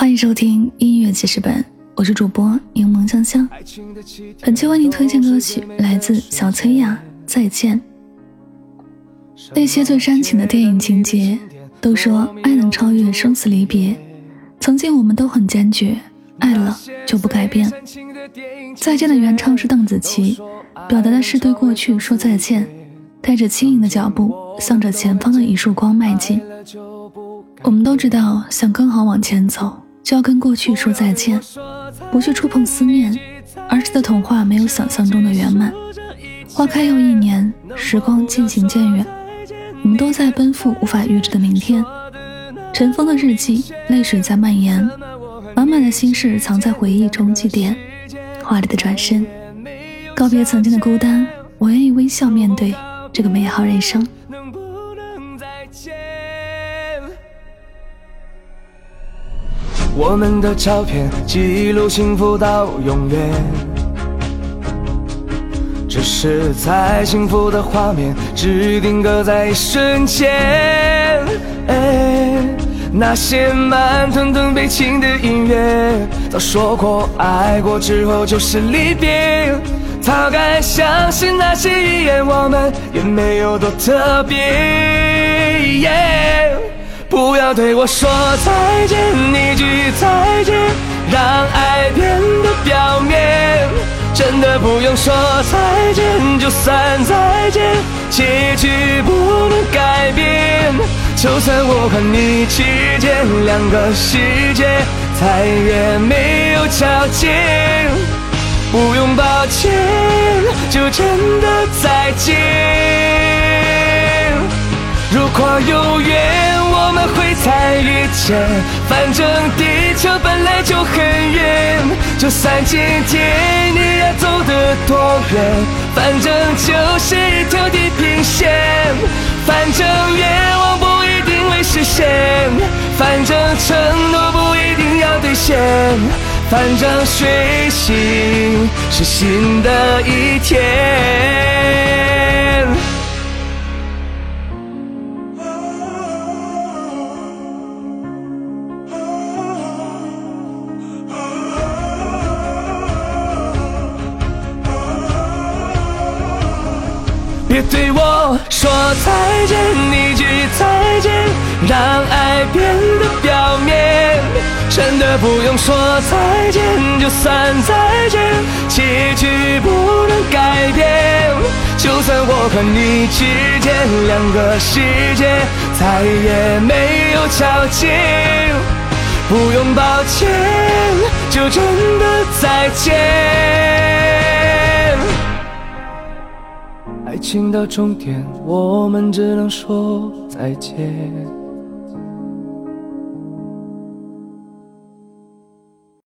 欢迎收听音乐记事本，我是主播柠檬香香。本期为您推荐歌曲来自小崔雅，《再见》。那些最煽情的电影情节，都说爱能超越生死离别。曾经我们都很坚决，爱了就不改变。《再见》的原唱是邓紫棋，表达的是对过去说再见，带着轻盈的脚步，向着前方的一束光迈进。我们都知道，想更好往前走，就要跟过去说再见，不去触碰思念。儿时的童话没有想象中的圆满。花开又一年，时光渐行渐远，我们都在奔赴无法预知的明天。尘封的日记，泪水在蔓延，满满的心事藏在回忆中祭奠。华丽的转身，告别曾经的孤单，我愿意微笑面对这个美好人生。我们的照片记录幸福到永远，只是再幸福的画面，只定格在一瞬间。那些慢吞吞悲情的音乐，早说过爱过之后就是离别，早该相信那些语言，我们也没有多特别。不要对我说再见，一句再见，让爱变得表面。真的不用说再见，就算再见，结局不能改变。就算我和你之间两个世界再也没有交集，不用抱歉，就真的再见。如果有缘。我们会再遇见，反正地球本来就很远，就算今天你要走得多远，反正就是一条地平线。反正愿望不一定会实现，反正承诺不一定要兑现，反正睡醒是新的一天。别对我说再见，一句再见，让爱变得表面。真的不用说再见，就算再见，结局不能改变。就算我和你之间两个世界再也没有交集，不用抱歉，就真的再见。爱情到终点，我们只能说再见。